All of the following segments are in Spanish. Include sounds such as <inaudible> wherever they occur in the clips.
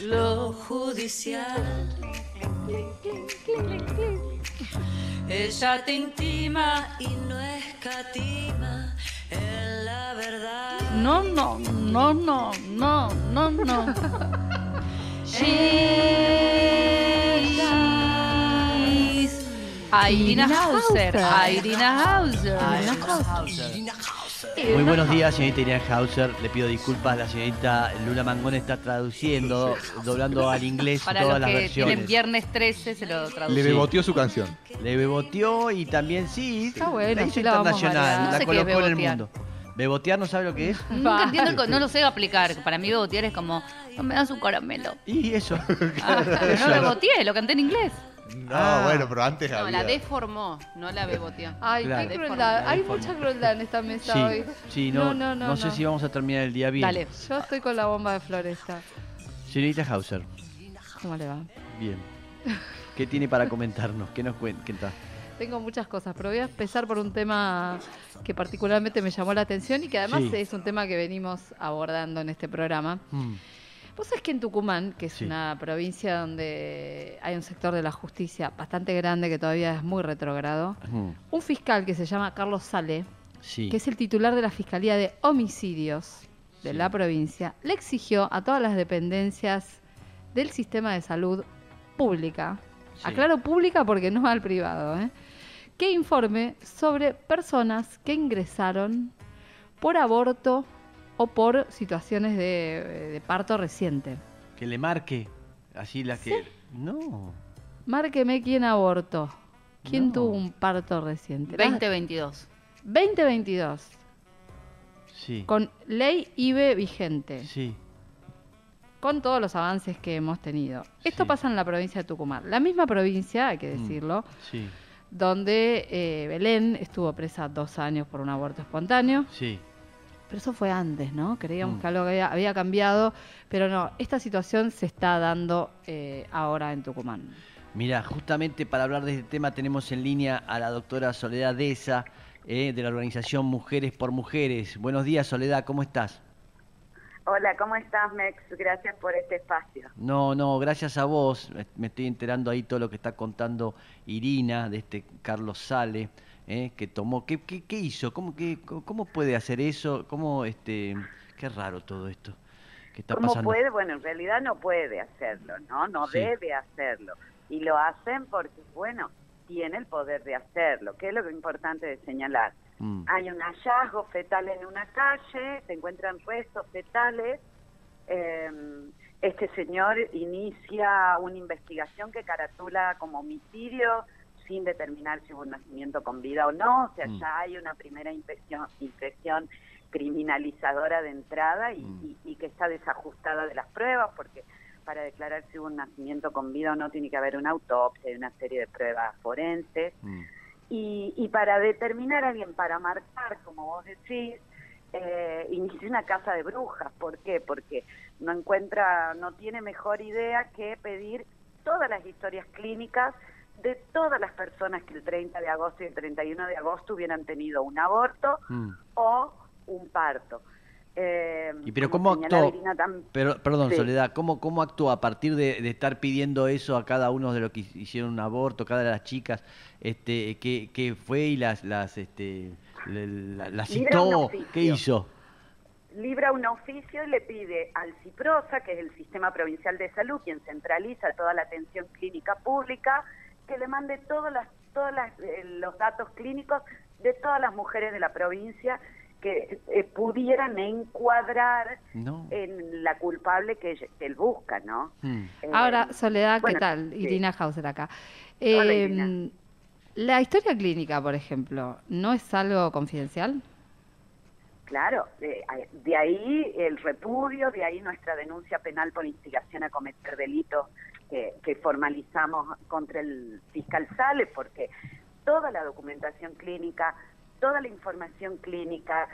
Lo judicial. Ella te intima y no escatima en la verdad. No, no, no, no, no, no, no. She's Irina Hauser. Irina Hauser. Muy buenos días, señorita Irina Hauser. Le pido disculpas, la señorita Lula Mangón está traduciendo, doblando al inglés Para todas los las que versiones. tienen viernes 13 se lo Le traduce. beboteó su canción. Le beboteó y también sí, Está bueno, la hizo sí la vamos a internacional. No la sé qué es colocó en el bebotear. mundo. ¿Bebotear no sabe lo que es? <laughs> Nunca entiendo, el co- no lo sé aplicar. Para mí bebotear es como, no me das un caramelo. Y eso. Ah, <laughs> pero no lo beboteé, lo canté en inglés. No, Ah. bueno, pero antes No, había. la deformó, no la beboteó. Ay, Claro. qué crueldad. Hay mucha crueldad en esta mesa Sí, hoy. sí, no, no, no, no, no sé no. si vamos a terminar el día bien. Dale. Yo estoy con la bomba de floresta. Señorita Hauser, ¿Cómo le va? bien. ¿Qué tiene para comentarnos? ¿Qué nos cuenta? Tengo muchas cosas, pero voy a empezar por un tema que particularmente me llamó la atención y que además Sí. es un tema que venimos abordando en este programa. Mm, Vos sabés que en Tucumán, que es Sí. una provincia donde hay un sector de la justicia bastante grande que todavía es muy retrogrado, mm, un fiscal que se llama Carlos Sale, Sí. que es el titular de la Fiscalía de Homicidios de Sí. la provincia, le exigió a todas las dependencias del sistema de salud pública, aclaro pública porque no al privado, ¿eh? que informe sobre personas que ingresaron por aborto o por situaciones de, de parto reciente. Que le marque. Así la que. No. Márqueme quién abortó. ¿Quién No. tuvo un parto reciente? Las- 2022. 2022. Sí. Con ley IBE vigente. Sí. con todos los avances que hemos tenido. Esto Sí. pasa en la provincia de Tucumán, la misma provincia, hay que Mm. decirlo, Sí. donde eh, Belén estuvo presa dos años por un aborto espontáneo, Sí. Pero eso fue antes, ¿no? Creíamos Mm. que algo había, había cambiado, pero no, esta situación se está dando eh, ahora en Tucumán. Mira, justamente para hablar de este tema tenemos en línea a la doctora Soledad Deza, eh, de la organización Mujeres por Mujeres. Buenos días, Soledad, ¿cómo estás? Hola, ¿cómo estás, Mex? Gracias por este espacio. No, no, gracias a vos. Me- Me estoy enterando ahí todo lo que está contando Irina, de este Carlos Sale, eh, que tomó. ¿Qué, qué, qué hizo? ¿Cómo, qué, ¿Cómo puede hacer eso? ¿Cómo, este, qué raro todo esto que está ¿Cómo pasando? puede? Bueno, en realidad no puede hacerlo, ¿no? No Sí. debe hacerlo. Y lo hacen porque, bueno, tiene el poder de hacerlo, que es lo que es importante de señalar. Mm, Hay un hallazgo fetal en una calle, se encuentran restos fetales. eh, este señor inicia una investigación que caratula como homicidio sin determinar si hubo un nacimiento con vida o no. O sea, Mm. ya hay una primera impresión, impresión criminalizadora de entrada y, Mm. y- y que está desajustada de las pruebas, porque para declarar si hubo un nacimiento con vida o no tiene que haber una autopsia y una serie de pruebas forenses. mm, Y, y para determinar a alguien, para marcar, como vos decís, eh, inicia una casa de brujas. ¿Por qué? Porque no encuentra, no tiene mejor idea que pedir todas las historias clínicas de todas las personas que el 30 de agosto y el 31 de agosto hubieran tenido un aborto mm. o un parto. Eh, ¿Y pero cómo actuó? Pero, perdón, Sí. Soledad, ¿cómo, ¿cómo actúa a partir de, de estar pidiendo eso a cada uno de los que hicieron un aborto, cada de las chicas, este, que, que fue y las, las, este, le- la, la Libra un citó? ¿Qué hizo? libra un oficio y le pide al CIPROSA, que es el Sistema Provincial de Salud, quien centraliza toda la atención clínica pública, que le mande todos las, todas las, eh, los datos clínicos de todas las mujeres de la provincia que eh, pudieran encuadrar No. en la culpable que, que él busca, ¿no? Mm. Eh, Ahora, Soledad, ¿qué bueno, tal? sí. Irina Hauser acá. Hola, Eh, Irina. la historia clínica, por ejemplo, ¿no es algo confidencial? Claro, de, de ahí el repudio, de ahí nuestra denuncia penal por instigación a cometer delitos que, formalizamos contra el fiscal Sales, porque toda la documentación clínica, toda la información clínica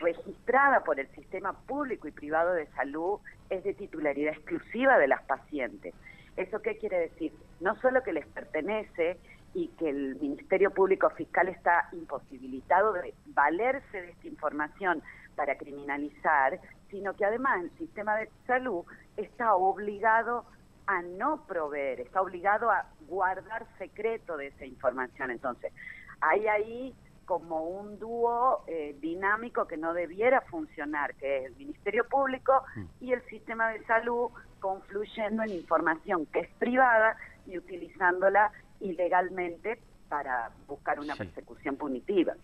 registrada por el sistema público y privado de salud es de titularidad exclusiva de las pacientes. ¿Eso qué quiere decir? No solo que les pertenece y que el Ministerio Público Fiscal está imposibilitado de valerse de esta información para criminalizar, sino que además el sistema de salud está obligado a no proveer, está obligado a guardar secreto de esa información. Entonces, hay ahí como un dúo eh, dinámico que no debiera funcionar, que es el Ministerio Público y el sistema de salud confluyendo en información que es privada y utilizándola ilegalmente para buscar una Sí. persecución punitiva.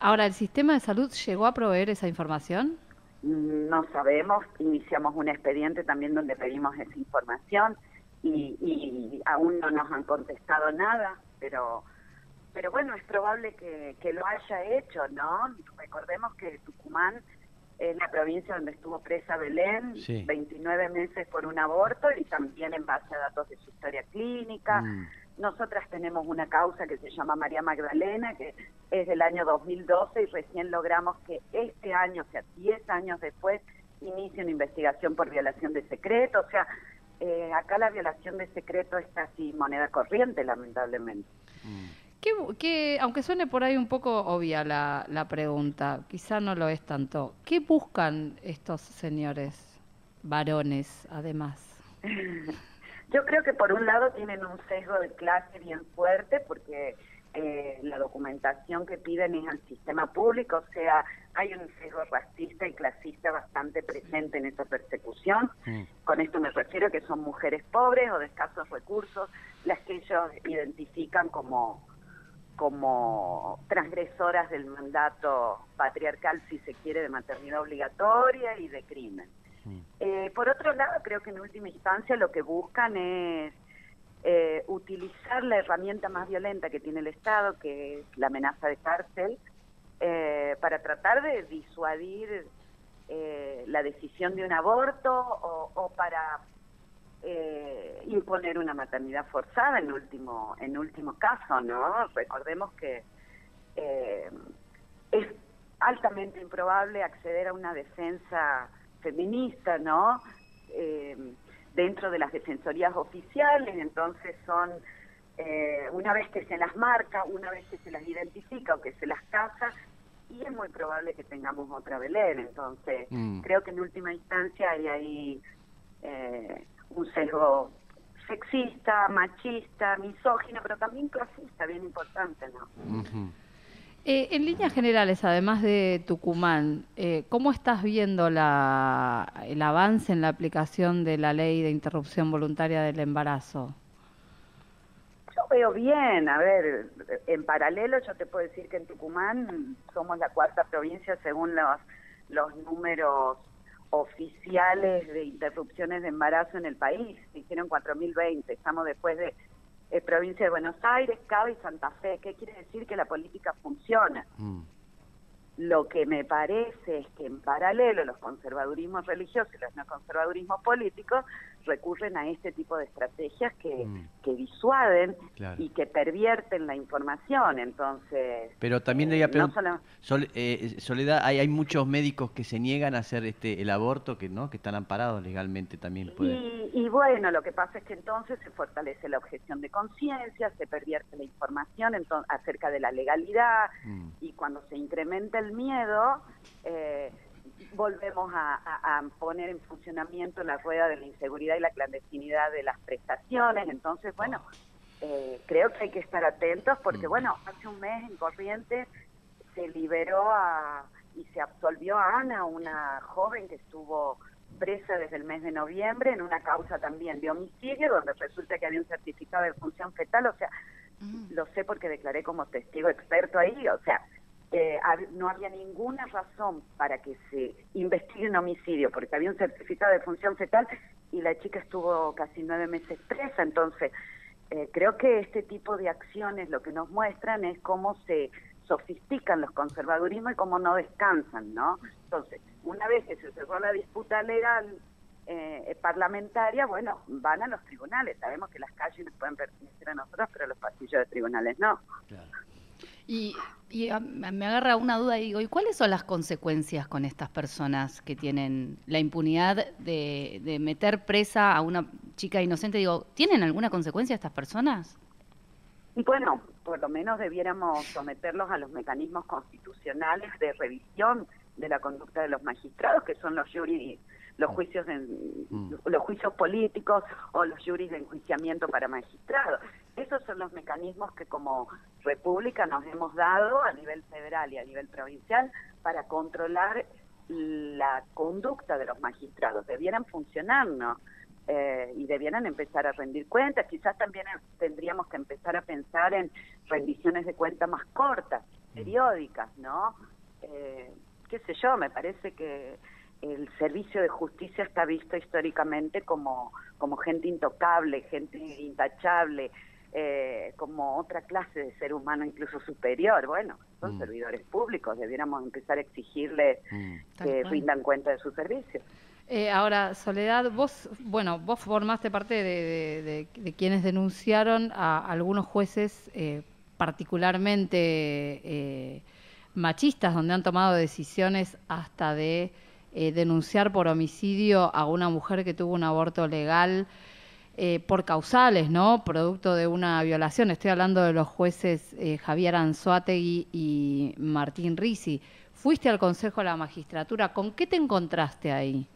Ahora, ¿el sistema de salud llegó a proveer esa información? No sabemos, iniciamos un expediente también donde pedimos esa información y, y aún no nos han contestado nada, pero pero bueno, es probable que, que lo haya hecho, ¿no? Recordemos que Tucumán es la provincia donde estuvo presa Belén, Sí. 29 meses por un aborto y también en base a datos de su historia clínica. Mm. Nosotras tenemos una causa que se llama María Magdalena, que es del año 2012 y recién logramos que este año, o sea, 10 años después, inicie una investigación por violación de secreto. O sea, eh, acá la violación de secreto es casi moneda corriente, lamentablemente. ¿Qué, bu- qué- aunque suene por ahí un poco obvia la, la pregunta, quizá no lo es tanto, ¿qué buscan estos señores, varones, además? <laughs> Yo creo que por un lado tienen un sesgo de clase bien fuerte porque eh, la documentación que piden es al sistema público, o sea, hay un sesgo racista y clasista bastante presente en esa persecución. Mm. Con esto me refiero que son mujeres pobres o de escasos recursos las que ellos identifican como como transgresoras del mandato patriarcal, si se quiere, de maternidad obligatoria y de crimen. Eh, por otro lado, creo que en última instancia lo que buscan es eh, utilizar la herramienta más violenta que tiene el Estado, que es la amenaza de cárcel, eh, para tratar de disuadir eh, la decisión de un aborto o, o para eh, imponer una maternidad forzada en último en último caso, ¿no? Recordemos que es altamente improbable acceder a una defensa feminista, ¿no? Eh, dentro de las defensorías oficiales, entonces son eh, una vez que se las marca, una vez que se las identifica o que se las casa, y es muy probable que tengamos otra Belén. Entonces, Mm. creo que en última instancia hay ahí eh, un sesgo sexista, machista, misógino, pero también clasista, bien importante, ¿no? Ujú. Eh, en líneas generales, además de Tucumán, eh, ¿cómo estás viendo la, el avance en la aplicación de la ley de interrupción voluntaria del embarazo? Yo veo bien, a ver, en paralelo yo te puedo decir que en Tucumán somos la cuarta provincia según los, los números oficiales de interrupciones de embarazo en el país. Se hicieron 4.020, estamos después de eh, provincia de Buenos Aires, Cava y Santa Fe. ¿Qué quiere decir? Que la política funciona. Mm. Lo que me parece es que en paralelo los conservadurismos religiosos y los no conservadurismos políticos recurren a este tipo de estrategias que, Mm. que disuaden Claro. y que pervierten la información. Entonces, Pero también le eh, a preguntar, Sol- eh, Soledad, hay, hay muchos médicos que se niegan a hacer este el aborto, que no, que están amparados legalmente también. pueden- Y, y bueno, lo que pasa es que entonces se fortalece la objeción de conciencia, se pervierte la información enton- acerca de la legalidad Mm. y cuando se incrementa el miedo, eh, volvemos a, a- a poner en funcionamiento la rueda de la inseguridad y la clandestinidad de las prestaciones. Entonces, bueno, eh, creo que hay que estar atentos porque, Mm. bueno, hace un mes en Corrientes se liberó a, y se absolvió a Ana, una joven que estuvo presa desde el mes de noviembre en una causa también de homicidio, donde resulta que había un certificado de función fetal, o sea, lo sé porque declaré como testigo experto ahí, o sea, eh, no había ninguna razón para que se investigue un homicidio, porque había un certificado de función fetal y la chica estuvo casi nueve meses presa, entonces eh, creo que este tipo de acciones lo que nos muestran es cómo se sofistican los conservadurismos y cómo no descansan, ¿no? Entonces, una vez que se cerró la disputa legal eh, parlamentaria, bueno, van a los tribunales. Sabemos que las calles nos pueden pertenecer a nosotros, pero los pasillos de tribunales no. Claro. Y, y a- me agarra una duda y digo, ¿y cuáles son las consecuencias con estas personas que tienen la impunidad de, de meter presa a una chica inocente? Digo, ¿tienen alguna consecuencia estas personas? Y bueno, por lo menos debiéramos someterlos a los mecanismos constitucionales de revisión de la conducta de los magistrados, que son los jury los juicios en, Mm. los juicios políticos o los juris de enjuiciamiento para magistrados. Esos son los mecanismos que como república nos hemos dado a nivel federal y a nivel provincial para controlar la conducta de los magistrados. Debieran funcionar, ¿no? Eh, y debieran empezar a rendir cuentas. Quizás también eh, tendríamos que empezar a pensar en rendiciones de cuentas más cortas, periódicas, ¿no? Eh, qué sé yo, me parece que el servicio de justicia está visto históricamente como, como gente intocable, gente intachable, eh, como otra clase de ser humano incluso superior. Bueno, son Mm. servidores públicos, debiéramos empezar a exigirles Mm. Que rindan cuenta de sus servicios. Eh, ahora, Soledad, vos, bueno, vos formaste parte de, de- de- de quienes denunciaron a algunos jueces eh, particularmente eh, machistas, donde han tomado decisiones hasta de eh, denunciar por homicidio a una mujer que tuvo un aborto legal eh, por causales, ¿no? Producto de una violación. Estoy hablando de los jueces eh, Javier Anzuategui y Martín Risi. Fuiste al Consejo de la Magistratura. ¿Con qué te encontraste ahí?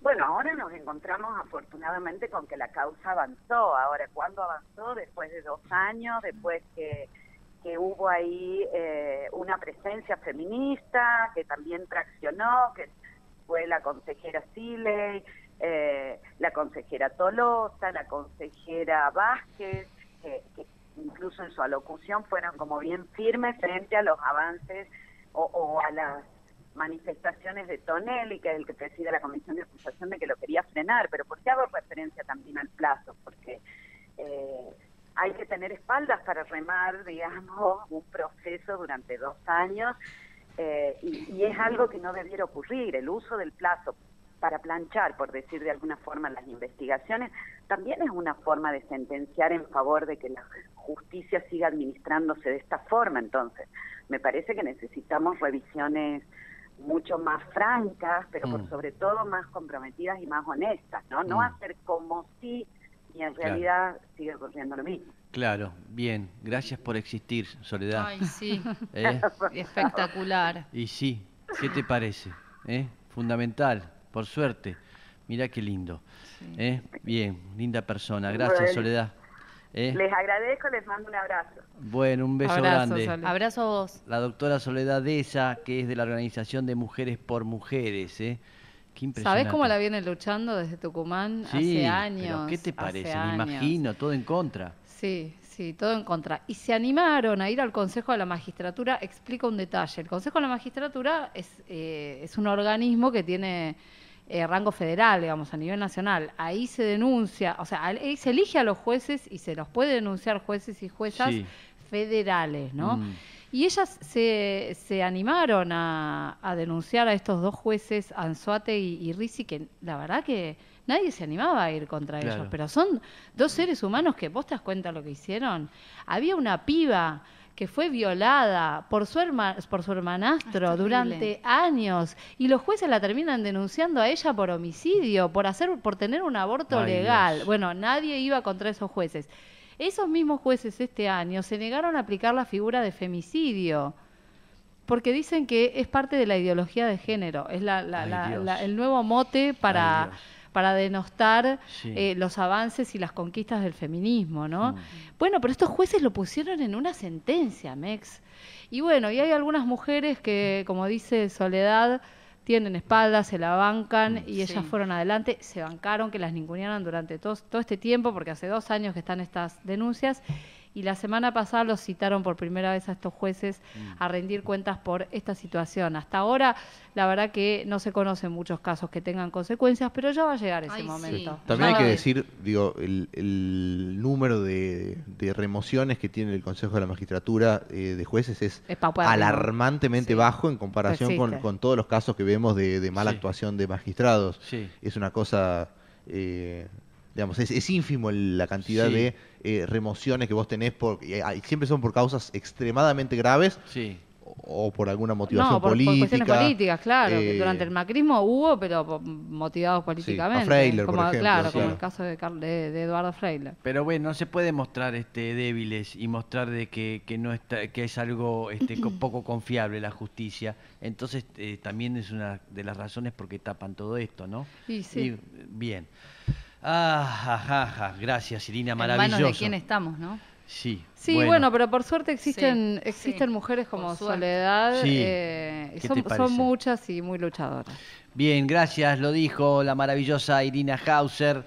Bueno, ahora nos encontramos afortunadamente con que la causa avanzó. Ahora, ¿cuándo avanzó? Después de dos años, después que, que hubo ahí eh, una presencia feminista que también traccionó, que fue la consejera Siley, eh, la consejera Tolosa, la consejera Vázquez, que, incluso en su alocución fueron como bien firmes frente a los avances o, a las manifestaciones de Tonelli, que es el que preside la comisión de acusación de que lo quería frenar, pero ¿por qué hago referencia también al plazo? Porque eh, hay que tener espaldas para remar, digamos, un proceso durante dos años eh, y es algo que no debiera ocurrir. El uso del plazo para planchar, por decir de alguna forma, las investigaciones, también es una forma de sentenciar en favor de que la justicia siga administrándose de esta forma. Entonces, me parece que necesitamos revisiones mucho más francas, pero por Mm. sobre todo más comprometidas y más honestas, ¿no? No Mm. hacer como si y en Claro. realidad sigue ocurriendo lo mismo. Claro, bien. Gracias por existir, Soledad. Ay, sí, <laughs> ¿Eh? espectacular. Y sí, ¿qué te parece? ¿Eh? Fundamental, por suerte. Mirá qué lindo. ¿Eh? Bien, linda persona. Gracias, Bueno. Soledad. ¿Eh? Les agradezco, les mando un abrazo. Bueno, un beso Abrazo, grande. Sole. Abrazo a vos. La doctora Soledad Deza, que es de la Organización de Mujeres por Mujeres. ¿eh? Qué impresionante. ¿Sabés cómo la viene luchando desde Tucumán Sí, hace años? pero ¿qué te parece? Me imagino, todo en contra. Sí, sí, todo en contra. Y se animaron a ir al Consejo de la Magistratura. Explico un detalle. El Consejo de la Magistratura es, eh, es un organismo que tiene eh, rango federal, digamos, a nivel nacional. Ahí se denuncia, o sea, ahí se elige a los jueces y se los puede denunciar jueces y juezas Sí. federales, ¿no? Mm. Y ellas se, se animaron a, a denunciar a estos dos jueces, Anzuate y, y Risi, que la verdad que nadie se animaba a ir contra Claro. ellos, pero son dos seres humanos que vos te das cuenta lo que hicieron. Había una piba que fue violada por su, herma- por su hermanastro Ah, durante años y los jueces la terminan denunciando a ella por homicidio, por hacer por tener un aborto Ay, legal. Dios. Bueno, nadie iba contra esos jueces. Esos mismos jueces este año se negaron a aplicar la figura de femicidio. Porque dicen que es parte de la ideología de género, es la- la- Ay, la- Dios. la- el nuevo mote para, Ay. Para denostar Sí. eh, los avances y las conquistas del feminismo, ¿no? Mm. Bueno, pero estos jueces lo pusieron en una sentencia, Mex. Y bueno, y hay algunas mujeres que, como dice Soledad, tienen espalda, se la bancan Mm. y ellas Sí. fueron adelante, se bancaron que las ningunearan durante todo, todo este tiempo, porque hace dos años que están estas denuncias. Y la semana pasada los citaron por primera vez a estos jueces Mm. a rendir cuentas por esta situación. Hasta ahora, la verdad que no se conocen muchos casos que tengan consecuencias, pero ya va a llegar ese Ay, sí. momento. También hay que decir, digo, el, el número de, de remociones que tiene el Consejo de la Magistratura eh, de jueces es alarmantemente Sí. bajo en comparación con, con todos los casos que vemos de, de mala Sí. actuación de magistrados. Sí. Es una cosa, eh, digamos, es, es ínfimo el- la cantidad Sí. de eh, remociones que vos tenés, por, y hay- siempre son por causas extremadamente graves Sí. o, por alguna motivación no, por, por política. cuestiones políticas, claro. que eh, durante el macrismo hubo, pero motivados políticamente. Freyler, por como, ejemplo, claro, como el caso de, Carl- de, de Eduardo Freyler. Pero bueno, no se puede mostrar este débiles y mostrar de que, que no está, que es algo este, co- <clears throat> poco confiable la justicia. Entonces eh, también es una de las razones por qué tapan todo esto, ¿no? Y sí. Y, bien. Ah, ajá, ajá. Gracias, Irina, En maravilloso. manos de quién estamos, ¿no? Sí. Sí, bueno, pero por suerte existen Sí, existen sí, mujeres como. Soledad. Sí. eh, y ¿Qué son, son muchas y muy luchadoras. Bien, gracias, lo dijo la maravillosa Irina Hauser.